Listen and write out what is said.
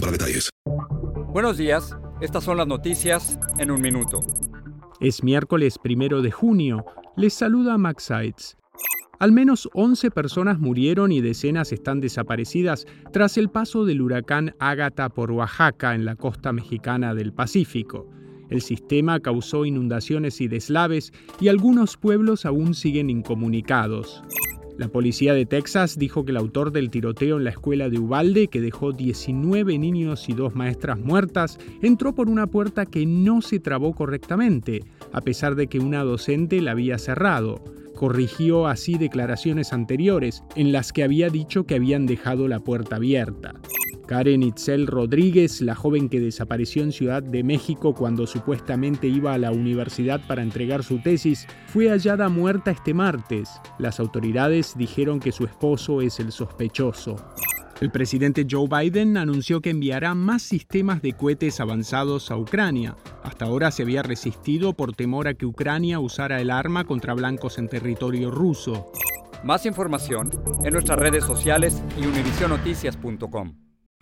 para detalles. Buenos días, estas son las noticias en un minuto. Es miércoles primero de junio. Les saluda Max Sides. Al menos 11 personas murieron y decenas están desaparecidas tras el paso del huracán Ágata por Oaxaca en la costa mexicana del Pacífico. El sistema causó inundaciones y deslaves y algunos pueblos aún siguen incomunicados. La policía de Texas dijo que el autor del tiroteo en la escuela de Ubalde, que dejó 19 niños y dos maestras muertas, entró por una puerta que no se trabó correctamente, a pesar de que una docente la había cerrado. Corrigió así declaraciones anteriores en las que había dicho que habían dejado la puerta abierta. Karen Itzel Rodríguez, la joven que desapareció en Ciudad de México cuando supuestamente iba a la universidad para entregar su tesis, fue hallada muerta este martes. Las autoridades dijeron que su esposo es el sospechoso. El presidente Joe Biden anunció que enviará más sistemas de cohetes avanzados a Ucrania. Hasta ahora se había resistido por temor a que Ucrania usara el arma contra blancos en territorio ruso. Más información en nuestras redes sociales y univisionoticias.com.